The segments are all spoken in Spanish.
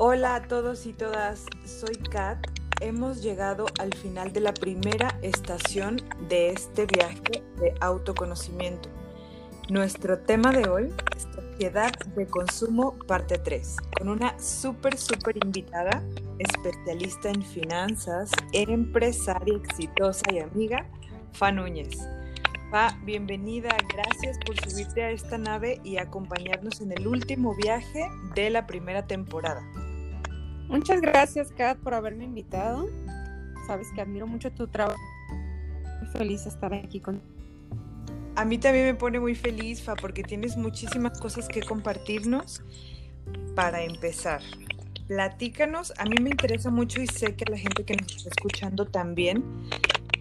Hola a todos y todas, soy Kat. Hemos llegado al final de la primera estación de este viaje de autoconocimiento. Nuestro tema de hoy es Sociedad de Consumo, parte 3, con una súper, súper invitada, especialista en finanzas, empresaria exitosa y amiga, Fa Núñez. Fa, bienvenida, gracias por subirte a esta nave y acompañarnos en el último viaje de la primera temporada. Muchas gracias, Kat, por haberme invitado. Sabes que admiro mucho tu trabajo. Muy feliz de estar aquí con. A mí también me pone muy feliz, Fa, porque tienes muchísimas cosas que compartirnos. Para empezar, platícanos. A mí me interesa mucho y sé que la gente que nos está escuchando también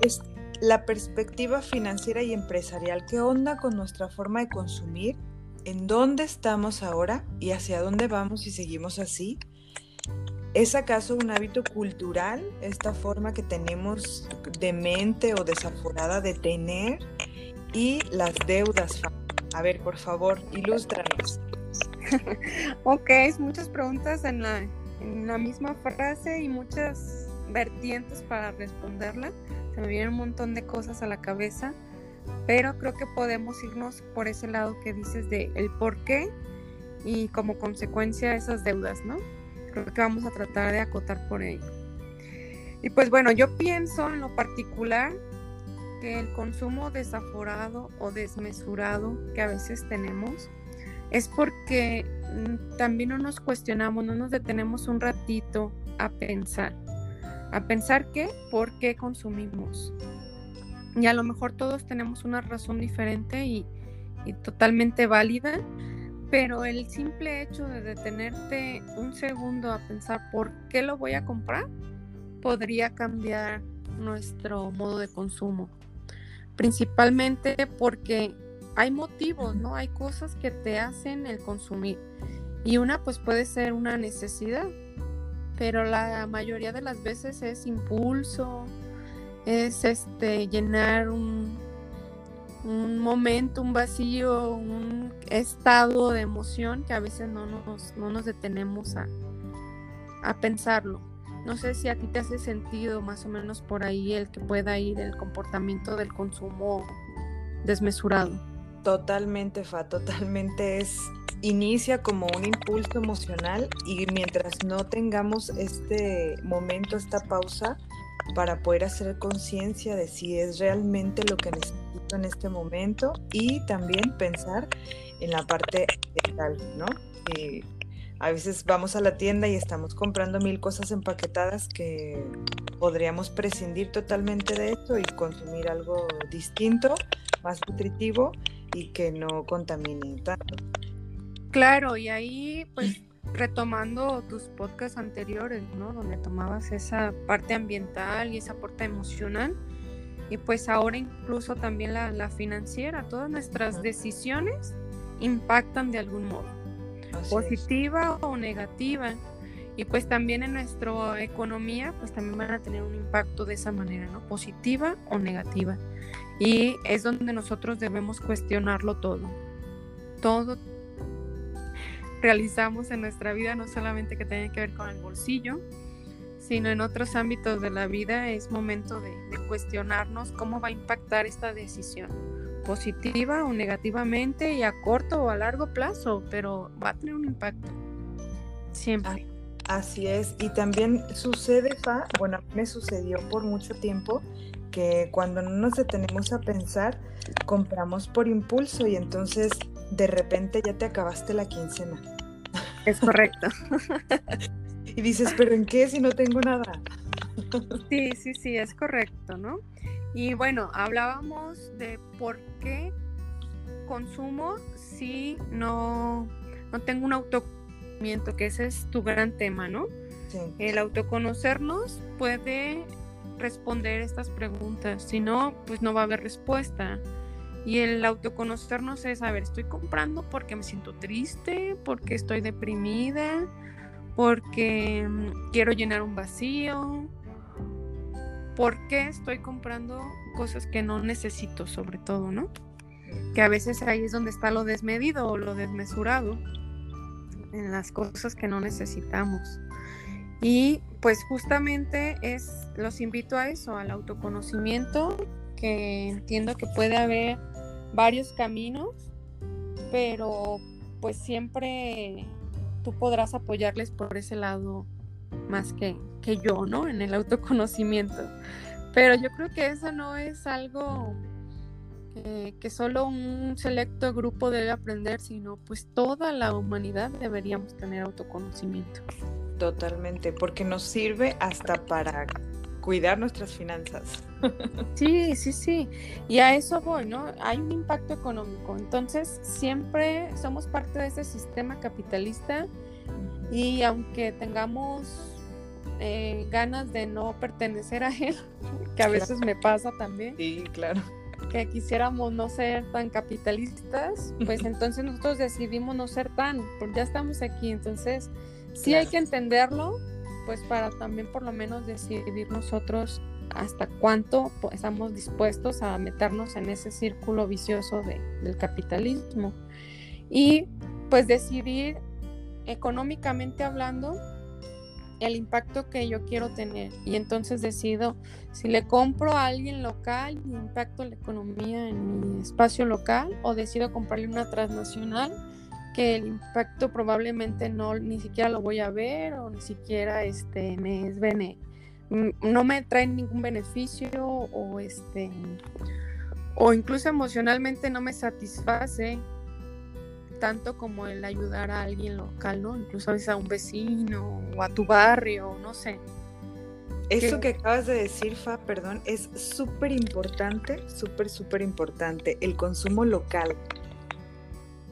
es la perspectiva financiera y empresarial. ¿Qué onda con nuestra forma de consumir? ¿En dónde estamos ahora y hacia dónde vamos si seguimos así? ¿Es acaso un hábito cultural esta forma que tenemos de mente o desaforada de tener? Y las deudas. A ver, por favor, ilústranos. ok, muchas preguntas en la, misma frase y muchas vertientes para responderla. Se me vienen un montón de cosas a la cabeza, pero creo que podemos irnos por ese lado que dices de el por qué y como consecuencia esas deudas, ¿no? Creo que vamos a tratar de acotar por ello. Y pues bueno, yo pienso en lo particular que el consumo desaforado o desmesurado que a veces tenemos es porque mm, también no nos cuestionamos, no nos detenemos un ratito a pensar. A pensar qué, por qué consumimos. Y a lo mejor todos tenemos una razón diferente y, y totalmente válida, pero el simple hecho de detenerte un segundo a pensar por qué lo voy a comprar podría cambiar nuestro modo de consumo. Principalmente porque hay motivos, ¿no? Hay cosas que te hacen el consumir. Y una pues puede ser una necesidad, pero la mayoría de las veces es impulso, es este llenar un, un momento, un vacío, un estado de emoción que a veces no nos, no nos detenemos a, a pensarlo. No sé si a ti te hace sentido más o menos por ahí el que pueda ir el comportamiento del consumo desmesurado. Totalmente, Fa, totalmente es inicia como un impulso emocional y mientras no tengamos este momento, esta pausa para poder hacer conciencia de si es realmente lo que necesitamos en este momento y también pensar en la parte mental, ¿no? a veces vamos a la tienda y estamos comprando mil cosas empaquetadas que podríamos prescindir totalmente de esto y consumir algo distinto, más nutritivo y que no contamine tanto. Claro, y ahí pues retomando tus podcasts anteriores, ¿no? Donde tomabas esa parte ambiental y esa parte emocional, y pues ahora incluso también la, financiera, todas nuestras decisiones impactan de algún modo, positiva o negativa. Y pues también en nuestra economía, pues también van a tener un impacto de esa manera, ¿no? Positiva o negativa. Y es donde nosotros debemos cuestionarlo todo. Todo realizamos en nuestra vida, no solamente que tiene que ver con el bolsillo, sino en otros ámbitos de la vida es momento de, cuestionarnos cómo va a impactar esta decisión, positiva o negativamente y a corto o a largo plazo, pero va a tener un impacto. Siempre. Así es, y también sucede, Fa, bueno, me sucedió por mucho tiempo que cuando no nos detenemos a pensar, compramos por impulso y entonces de repente ya te acabaste la quincena. Es correcto. y dices, pero ¿en qué si no tengo nada? Sí, sí, sí, es correcto, ¿no? Y bueno, hablábamos de por qué consumo si no, no tengo un autoconocimiento, que ese es tu gran tema, ¿no? Sí. El autoconocernos puede responder estas preguntas, si no, pues no va a haber respuesta. Y el autoconocernos es, a ver, estoy comprando porque me siento triste, porque estoy deprimida, porque mm, quiero llenar un vacío, porque estoy comprando cosas que no necesito sobre todo, ¿no? Que a veces ahí es donde está lo desmedido o lo desmesurado en las cosas que no necesitamos. Y pues justamente es, los invito a eso, al autoconocimiento, que entiendo que puede haber varios caminos, pero pues siempre tú podrás apoyarles por ese lado más que, que yo, ¿no? En el autoconocimiento. Pero yo creo que eso no es algo que solo un selecto grupo debe aprender, sino pues toda la humanidad deberíamos tener autoconocimiento. Totalmente, porque nos sirve hasta para cuidar nuestras finanzas. Sí, sí, sí. Y a eso voy, ¿no? Hay un impacto económico. Entonces, siempre somos parte de ese sistema capitalista y aunque tengamos eh, ganas de no pertenecer a él, que a veces me pasa también. Sí, claro que quisiéramos no ser tan capitalistas, pues entonces nosotros decidimos no ser tan, porque ya estamos aquí, entonces sí hay que entenderlo, pues para también por lo menos decidir nosotros hasta cuánto estamos dispuestos a meternos en ese círculo vicioso del capitalismo. Y pues decidir económicamente hablando, el impacto que yo quiero tener. Y entonces decido si le compro a alguien local y impacto la economía en mi espacio local o decido comprarle una transnacional que el impacto probablemente no ni siquiera lo voy a ver o ni siquiera este me es no me trae ningún beneficio o este o incluso emocionalmente no me satisface tanto como el ayudar a alguien local, ¿no? Incluso a veces a un vecino o a tu barrio, no sé. Eso que acabas de decir, Fa, perdón, es súper importante, súper, súper importante, el consumo local.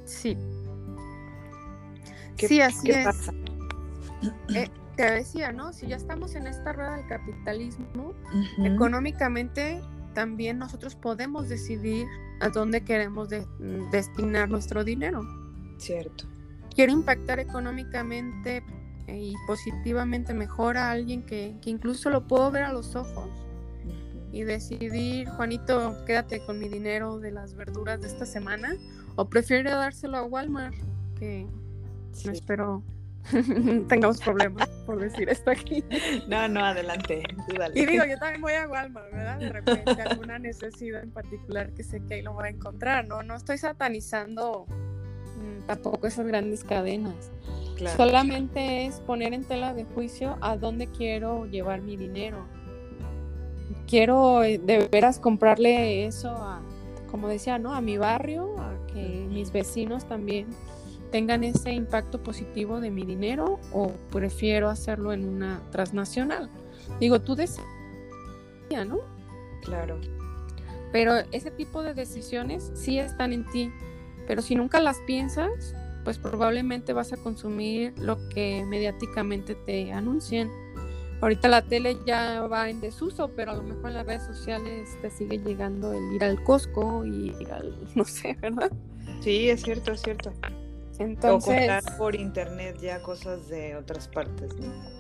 Sí. sí, así es. Pasa? Eh, te decía, ¿no? Si ya estamos en esta rueda del capitalismo, económicamente también nosotros podemos decidir a dónde queremos destinar nuestro dinero. Cierto. Quiero impactar económicamente y positivamente mejor a alguien que, incluso lo puedo ver a los ojos y decidir, Juanito, quédate con mi dinero de las verduras de esta semana, o prefiero dárselo a Walmart, que no espero tengamos problemas por decir esto aquí. No, no, adelante, Y digo, yo también voy a Walmart, ¿verdad? De repente alguna necesidad en particular que sé que ahí lo voy a encontrar, ¿no? No estoy satanizando mm, tampoco esas grandes cadenas. Solamente es poner en tela de juicio a dónde quiero llevar mi dinero. Quiero eh, de veras comprarle eso a, como decía, ¿no? A mi barrio, a que mis vecinos también tengan ese impacto positivo de mi dinero o prefiero hacerlo en una transnacional. Digo, tú decides, ¿no? Claro. Pero ese tipo de decisiones sí están en ti, pero si nunca las piensas, pues probablemente vas a consumir lo que mediáticamente te anuncien. Ahorita la tele ya va en desuso, pero a lo mejor en las redes sociales te sigue llegando el ir al Costco y ir al, no sé, ¿verdad? Sí, es cierto, es cierto. Entonces, o comprar por internet ya cosas de otras partes, ¿no?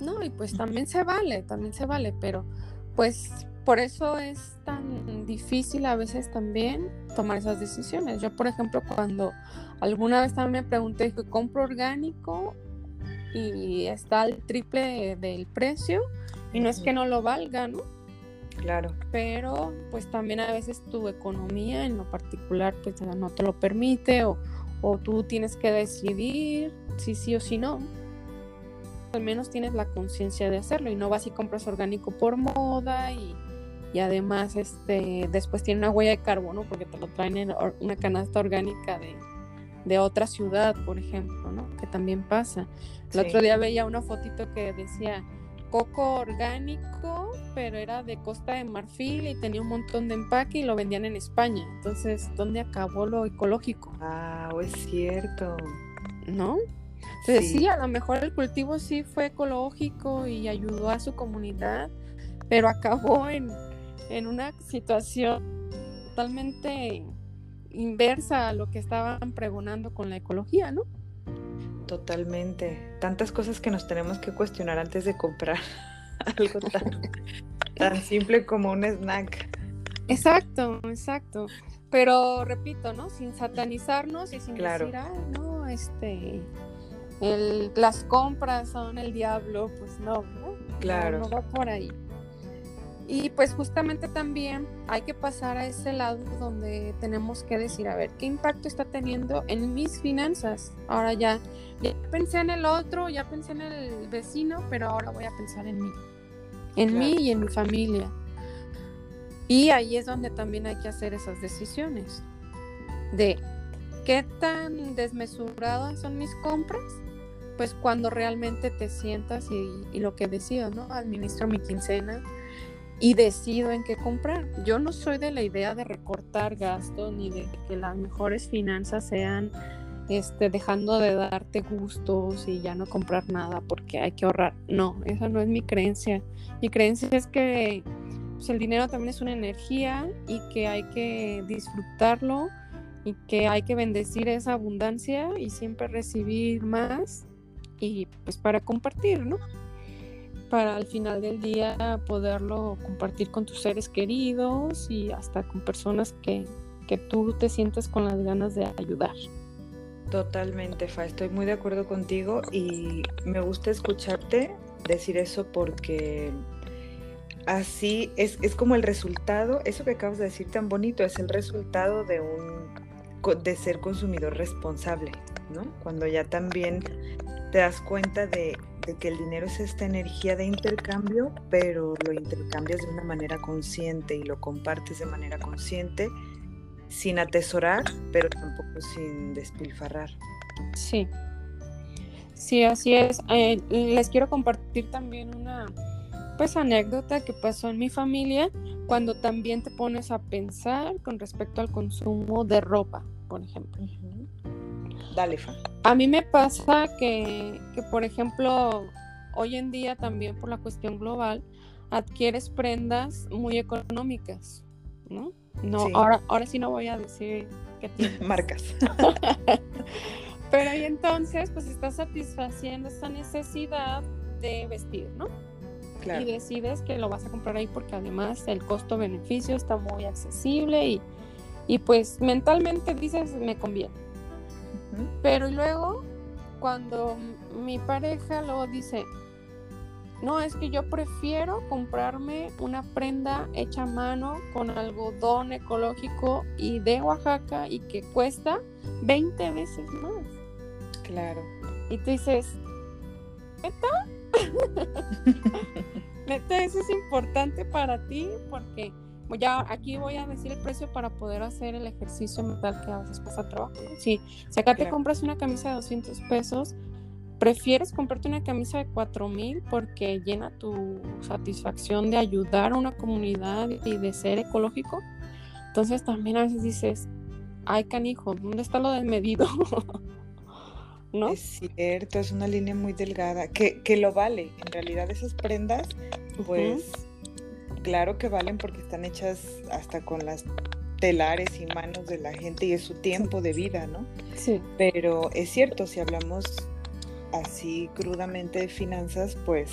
No, y pues también se vale, también se vale, pero pues por eso es tan difícil a veces también tomar esas decisiones. Yo, por ejemplo, cuando alguna vez también me pregunté, que compro orgánico y está al triple del precio y no es que no lo valga, ¿no? Claro. Pero pues también a veces tu economía en lo particular pues no te lo permite o, o tú tienes que decidir si sí o si no. Al menos tienes la conciencia de hacerlo y no vas y compras orgánico por moda y, además este después tiene una huella de carbono porque te lo traen en una canasta orgánica de, otra ciudad, por ejemplo, ¿no? Que también pasa. El otro día veía una fotito que decía coco orgánico, pero era de Costa de Marfil y tenía un montón de empaque y lo vendían en España. Entonces, ¿dónde acabó lo ecológico? Ah, es cierto. ¿No? Entonces, sí. a lo mejor el cultivo sí fue ecológico y ayudó a su comunidad, pero acabó en, en una situación totalmente inversa a lo que estaban pregonando con la ecología, ¿no? Totalmente. Tantas cosas que nos tenemos que cuestionar antes de comprar algo tan, simple como un snack. Exacto, exacto. Pero repito, ¿no? Sin satanizarnos y sin decir, ah, no, este, las compras son el diablo, pues no, ¿no? Claro. No, va por ahí. Y pues justamente también hay que pasar a ese lado donde tenemos que decir, a ver, ¿qué impacto está teniendo en mis finanzas? Ahora ya, ya pensé en el otro, ya pensé en el vecino, pero ahora voy a pensar en mí, en mí y en mi familia. Y ahí es donde también hay que hacer esas decisiones de qué tan desmesuradas son mis compras pues cuando realmente te sientas y, lo que decido, ¿no? Administro mi quincena y decido en qué comprar. Yo no soy de la idea de recortar gastos ni de que las mejores finanzas sean este, dejando de darte gustos y ya no comprar nada porque hay que ahorrar. No, esa no es mi creencia. Mi creencia es que pues, el dinero también es una energía y que hay que disfrutarlo y que hay que bendecir esa abundancia y siempre recibir más y pues para compartir, ¿no? Para al final del día poderlo compartir con tus seres queridos y hasta con personas que, que tú te sientes con las ganas de ayudar. Totalmente, Fa, estoy muy de acuerdo contigo y me gusta escucharte decir eso porque así es, es como el resultado, eso que acabas de decir tan bonito, es el resultado de un de ser consumidor responsable, ¿no? Cuando ya también te das cuenta de, que el dinero es esta energía de intercambio, pero lo intercambias de una manera consciente y lo compartes de manera consciente, sin atesorar, pero tampoco sin despilfarrar. Sí, sí, así es. Eh, les quiero compartir también una pues anécdota que pasó en mi familia cuando también te pones a pensar con respecto al consumo de ropa, por ejemplo. Dale, Fa. A mí me pasa que, por ejemplo, hoy en día también por la cuestión global, adquieres prendas muy económicas, ¿no? No, ahora, ahora sí no voy a decir que tienes. Marcas. Pero y entonces, pues estás satisfaciendo esta necesidad de vestir, ¿no? Claro. Y decides que lo vas a comprar ahí porque además el costo-beneficio está muy accesible y, y pues mentalmente dices, me conviene. Pero luego, cuando mi pareja luego dice, no, es que yo prefiero comprarme una prenda hecha a mano con algodón ecológico y de Oaxaca y que cuesta 20 veces más. Claro. Y tú dices, ¿neta? ¿Neta eso es importante para ti? Porque ya aquí voy a decir el precio para poder hacer el ejercicio mental que a veces pasa trabajo. Si, acá te compras una camisa de 200 pesos, prefieres comprarte una camisa de 4 mil porque llena tu satisfacción de ayudar a una comunidad y de ser ecológico. Entonces también a veces dices, ay canijo, ¿dónde está lo del medido? ¿No? Es cierto, es una línea muy delgada, que, que lo vale. En realidad esas prendas, pues claro que valen porque están hechas hasta con las telares y manos de la gente y es su tiempo de vida, ¿no? Sí. Pero es cierto, si hablamos así crudamente de finanzas, pues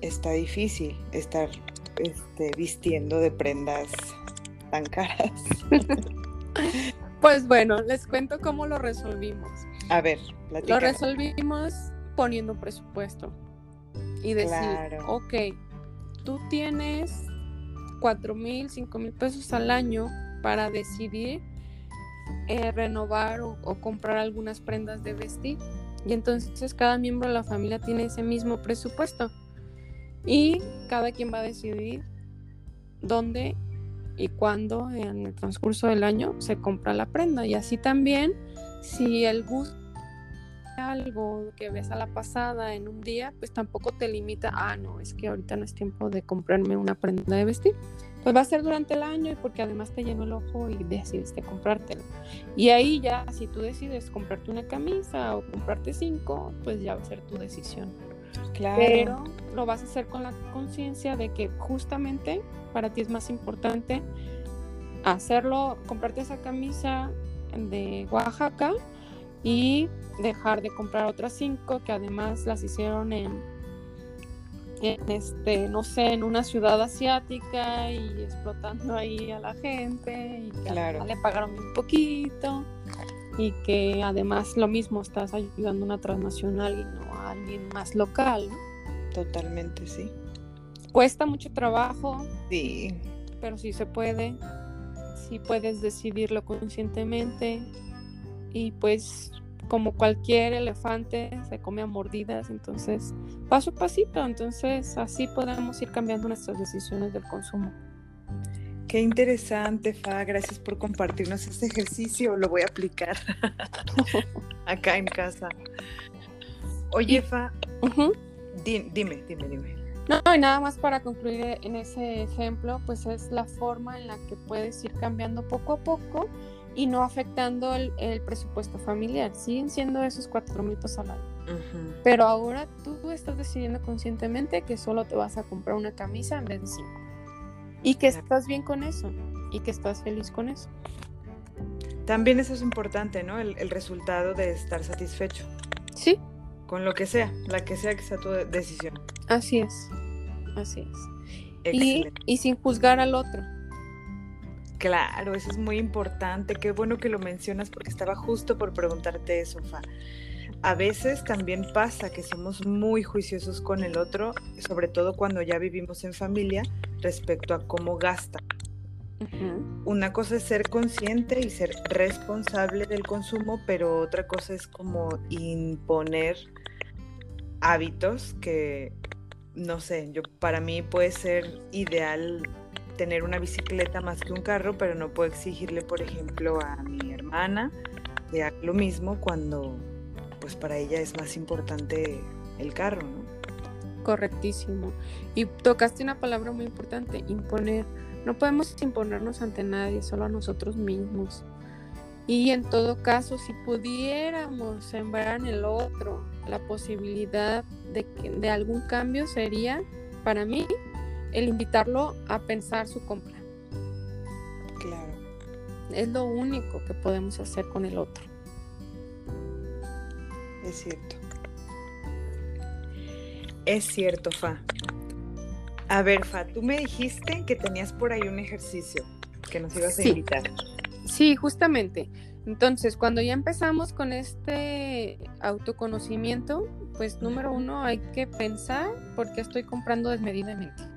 está difícil estar este, vistiendo de prendas tan caras. pues bueno, les cuento cómo lo resolvimos. A ver, Lo resolvimos poniendo un presupuesto y decir, claro. ok, tú tienes cuatro mil, cinco mil pesos al año para decidir eh, renovar o, comprar algunas prendas de vestir. Y entonces cada miembro de la familia tiene ese mismo presupuesto. Y cada quien va a decidir dónde y cuándo en el transcurso del año se compra la prenda. Y así también, si el gusto algo que ves a la pasada en un día, pues tampoco te limita, ah, no, es que ahorita no es tiempo de comprarme una prenda de vestir. Pues va a ser durante el año y porque además te llenó el ojo y decides que comprártelo. Y ahí ya, si tú decides comprarte una camisa o comprarte cinco, pues ya va a ser tu decisión. Claro. Pero lo vas a hacer con la conciencia de que justamente para ti es más importante hacerlo, comprarte esa camisa de Oaxaca y dejar de comprar otras cinco que además las hicieron en, este, no sé, en una ciudad asiática y explotando ahí a la gente y que le pagaron un poquito. y que además lo mismo estás ayudando a una transnacional y no a alguien más local, ¿no? Totalmente, sí. Cuesta mucho trabajo. Sí. Pero sí se puede. Sí puedes decidirlo conscientemente. Y pues como cualquier elefante se come a mordidas, entonces paso a pasito, entonces así podemos ir cambiando nuestras decisiones del consumo. Qué interesante, Fa. Gracias por compartirnos este ejercicio. Lo voy a aplicar acá en casa. Oye, Fa, dime, dime, dime. No, y nada más para concluir en ese ejemplo, pues es la forma en la que puedes ir cambiando poco a poco y no afectando el, presupuesto familiar. Siguen siendo esos cuatro mil pesos al año. Pero ahora tú estás decidiendo conscientemente que solo te vas a comprar una camisa en vez de cinco. Y que estás bien con eso. Y que estás feliz con eso. También eso es importante, ¿no? El, resultado de estar satisfecho. Sí. Con lo que sea, la que sea que sea tu decisión. Así es. Así es. Y, y sin juzgar al otro. Claro, eso es muy importante. Qué bueno que lo mencionas porque estaba justo por preguntarte eso, Fa. A veces también pasa que somos muy juiciosos con el otro, sobre todo cuando ya vivimos en familia, respecto a cómo gasta. Una cosa es ser consciente y ser responsable del consumo, pero otra cosa es como imponer hábitos que, no sé, yo para mí puede ser ideal tener una bicicleta más que un carro, pero no puedo exigirle, por ejemplo, a mi hermana que haga lo mismo cuando pues para ella es más importante el carro, ¿no? Correctísimo. Y tocaste una palabra muy importante, imponer. No podemos imponernos ante nadie, solo a nosotros mismos. Y en todo caso, si pudiéramos sembrar en el otro la posibilidad de, que, de algún cambio, sería, para mí, el invitarlo a pensar su compra. Claro. Es lo único que podemos hacer con el otro. Es cierto. Es cierto, Fa. A ver, Fa, tú me dijiste que tenías por ahí un ejercicio que nos ibas a invitar. Sí, justamente. Entonces, cuando ya empezamos con este autoconocimiento, pues número uno hay que pensar por qué estoy comprando desmedidamente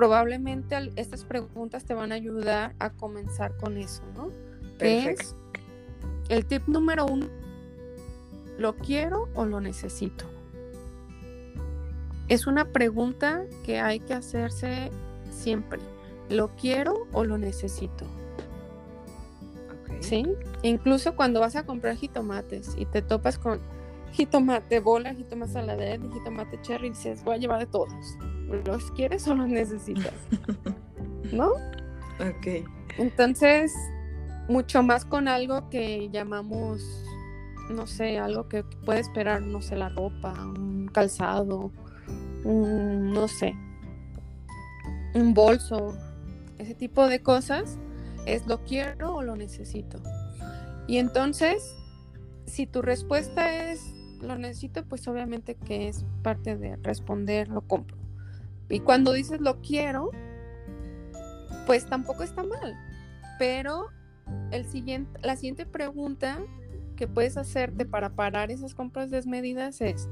probablemente estas preguntas te van a ayudar a comenzar con eso, ¿no? Perfecto. el tip número uno, ¿lo quiero o lo necesito? Es una pregunta que hay que hacerse siempre. ¿Lo quiero o lo necesito? ¿Sí? Incluso cuando vas a comprar jitomates y te topas con jitomate bola, jitomate saladera y jitomate cherry, dices, voy a llevar de todos ¿Los quieres o los necesitas? ¿No? Ok. Entonces, mucho más con algo que llamamos, no sé, algo que puede esperar, no sé, la ropa, un calzado, un, no sé, un bolso, ese tipo de cosas, es lo quiero o lo necesito. Y entonces, si tu respuesta es lo necesito, pues obviamente que es parte de responder lo compro. Y cuando dices lo quiero, pues tampoco está mal. Pero el siguiente, la siguiente pregunta que puedes hacerte para parar esas compras desmedidas es,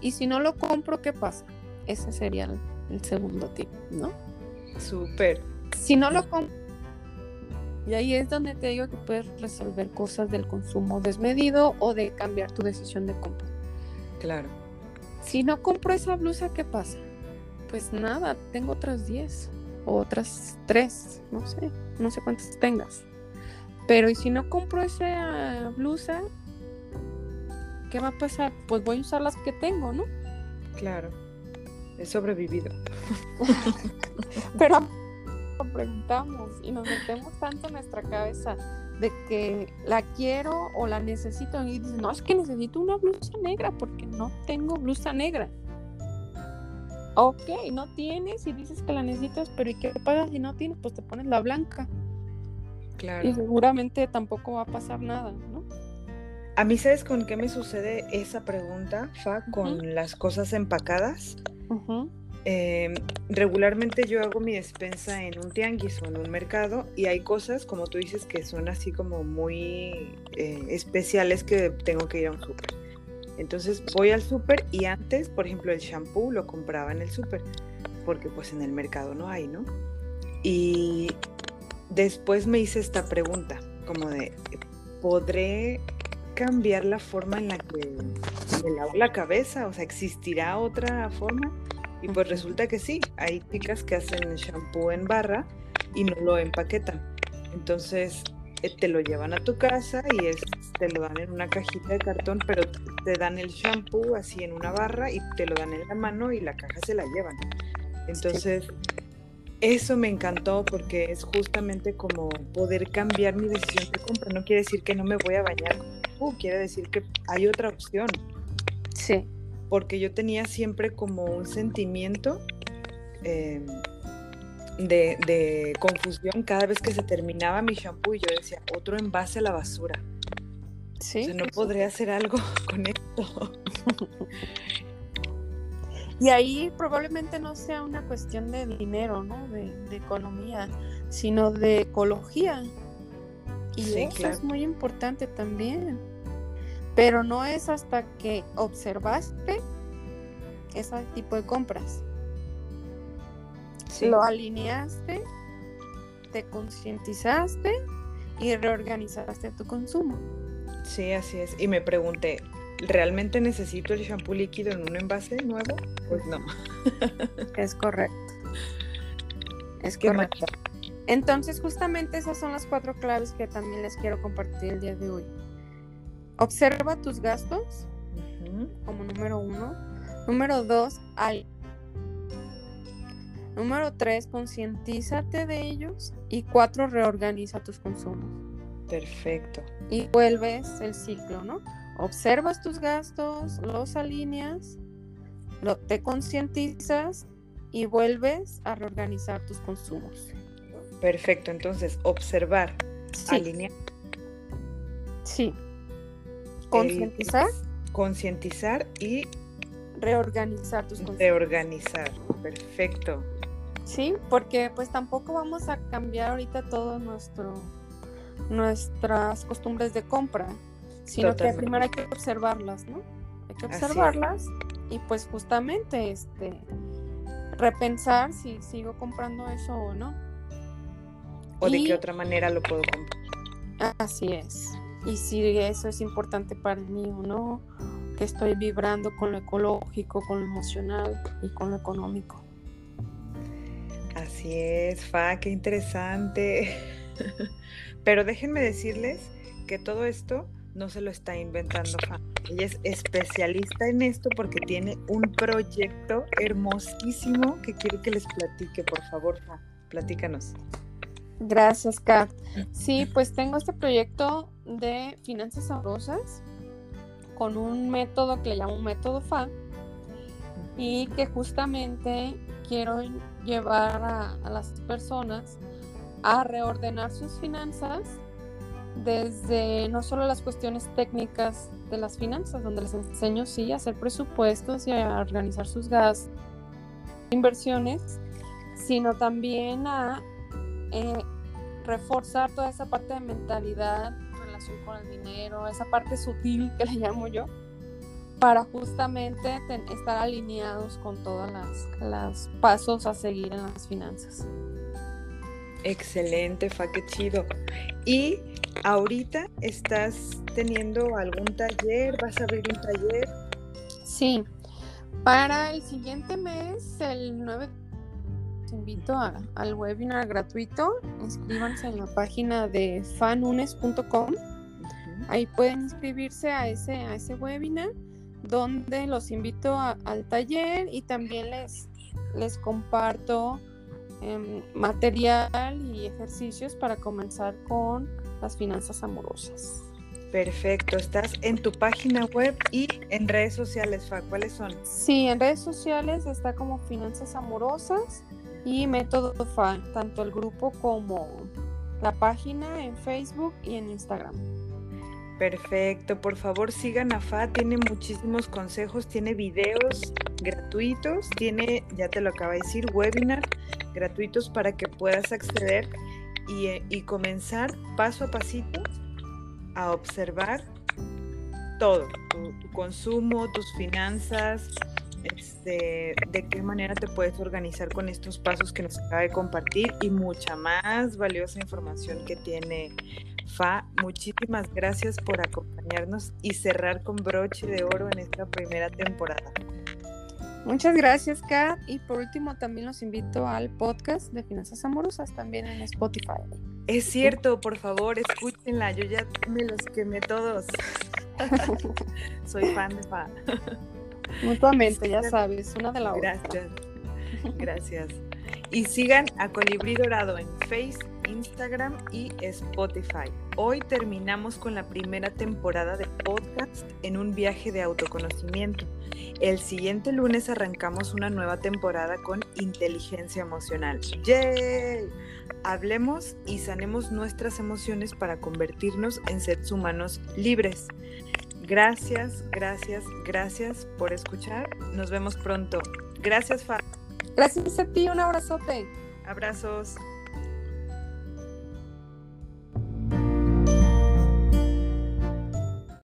¿y si no lo compro, qué pasa? Ese sería el, segundo tip, ¿no? Súper. Si no lo compro, y ahí es donde te digo que puedes resolver cosas del consumo desmedido o de cambiar tu decisión de compra. Claro. Si no compro esa blusa, ¿qué pasa? pues nada, tengo otras 10 o otras 3, no sé, no sé cuántas tengas. Pero y si no compro esa blusa, ¿qué va a pasar? Pues voy a usar las que tengo, ¿no? Claro, he sobrevivido. Pero preguntamos y nos metemos tanto en nuestra cabeza de que la quiero o la necesito y dices, no, es que necesito una blusa negra porque no tengo blusa negra. Ok, no tienes y dices que la necesitas, pero ¿y qué pasa si no tienes? Pues te pones la blanca. Claro. Y seguramente tampoco va a pasar nada, ¿no? A mí, ¿sabes con qué me sucede esa pregunta, Fa? Con las cosas empacadas. Em, regularmente yo hago mi despensa en un tianguis o en un mercado y hay cosas, como tú dices, que son así como muy eh, especiales que tengo que ir a un súper. Entonces voy al súper y antes, por ejemplo, el shampoo lo compraba en el súper, porque pues en el mercado no hay, ¿no? Y después me hice esta pregunta, como de, ¿podré cambiar la forma en la que me lavo la cabeza? O sea, ¿existirá otra forma? Y pues resulta que sí, hay chicas que hacen shampoo en barra y no lo empaquetan. Entonces eh, te lo llevan a tu casa y es, te lo dan en una cajita de cartón, pero te dan el shampoo así en una barra y te lo dan en la mano y la caja se la llevan. Entonces, eso me encantó porque es justamente como poder cambiar mi decisión de compra. No quiere decir que no me voy a bañar con quiere decir que hay otra opción. Sí porque yo tenía siempre como un sentimiento em, de, confusión cada vez que se terminaba mi shampoo y yo decía, otro envase a la basura. Sí. no podría hacer algo con esto. Y ahí probablemente no sea una cuestión de dinero, ¿no? De, economía, sino de ecología. Y eso es muy importante también. Pero no es hasta que observaste ese tipo de compras. Lo alineaste, te concientizaste y reorganizaste tu consumo. Sí, así es. Y me pregunté, ¿realmente necesito el shampoo líquido en un envase nuevo? Pues no. es correcto. Es correcto. Entonces, justamente esas son las cuatro claves que también les quiero compartir el día de hoy. Observa tus gastos como número uno. Número dos, al. Número tres, concientízate de ellos. Y cuatro, reorganiza tus consumos. Perfecto. Y vuelves el ciclo, ¿no? Observas tus gastos, los alineas, lo, te concientizas y vuelves a reorganizar tus consumos. Perfecto, entonces observar, alinear. Sí. Concientizar. Concientizar y reorganizar tus Reorganizar, perfecto. Sí, porque pues tampoco vamos a cambiar ahorita todo nuestro nuestras costumbres de compra, sino que primero hay que observarlas, ¿no? Hay que observarlas y pues justamente este repensar si sigo comprando eso o no. O de qué otra manera lo puedo comprar. Así es y si eso es importante para mí o no, que estoy vibrando con lo ecológico, con lo emocional y con lo económico. Así es, Fa, qué interesante. Pero déjenme decirles que todo esto no se lo está inventando Fa. Ella es especialista en esto porque tiene un proyecto hermosísimo que quiero que les platique, por favor, Fa. Platícanos. Gracias, Kat. Sí, pues tengo este proyecto de finanzas amorosas con un método que le llamo método FA y que justamente quiero llevar a, las personas a reordenar sus finanzas desde no solo las cuestiones técnicas de las finanzas, donde les enseño sí a hacer presupuestos y a organizar sus gastos, inversiones, sino también a eh, reforzar toda esa parte de mentalidad, relación con el dinero, esa parte sutil que le llamo yo, para justamente estar alineados con todos los pasos a seguir en las finanzas. Excelente, Fa, qué chido. Y ahorita estás teniendo algún taller, vas a abrir un taller. Sí, para el siguiente mes, el 9 te invito al webinar gratuito. Inscríbanse en la página de fanunes.com. Ahí pueden inscribirse a ese, a ese webinar donde los invito al taller y también les, les comparto em, material y ejercicios para comenzar con las finanzas amorosas. Perfecto, estás en tu página web y en redes sociales, Fa, ¿cuáles son? Sí, en redes sociales está como Finanzas Amorosas y Método FA, tanto el grupo como la página en Facebook y en Instagram. Perfecto, por favor sigan a Fa, tiene muchísimos consejos, tiene videos gratuitos, tiene, ya te lo acaba de decir, webinar gratuitos para que puedas acceder y, comenzar paso a pasito a observar todo, tu, tu consumo, tus finanzas, este, de qué manera te puedes organizar con estos pasos que nos acaba de compartir y mucha más valiosa información que tiene Fa. Muchísimas gracias por acompañarnos y cerrar con broche de oro en esta primera temporada. Muchas gracias, Kat. Y por último, también los invito al podcast de Finanzas Amorosas, también en Spotify. Es cierto, por favor, escúchenla. Yo ya me los quemé todos. Soy fan de Fa. Mutuamente, ya sabes, una de la otra. Gracias. Gracias. Y sigan a Colibrí Dorado en Face, Instagram y Spotify. Hoy terminamos con la primera temporada de podcast en un viaje de autoconocimiento. El siguiente lunes arrancamos una nueva temporada con inteligencia emocional. ¡Yay! Hablemos y sanemos nuestras emociones para convertirnos en seres humanos libres. Gracias, gracias, gracias por escuchar. Nos vemos pronto. Gracias, Fa. Gracias a ti, un abrazote. Abrazos.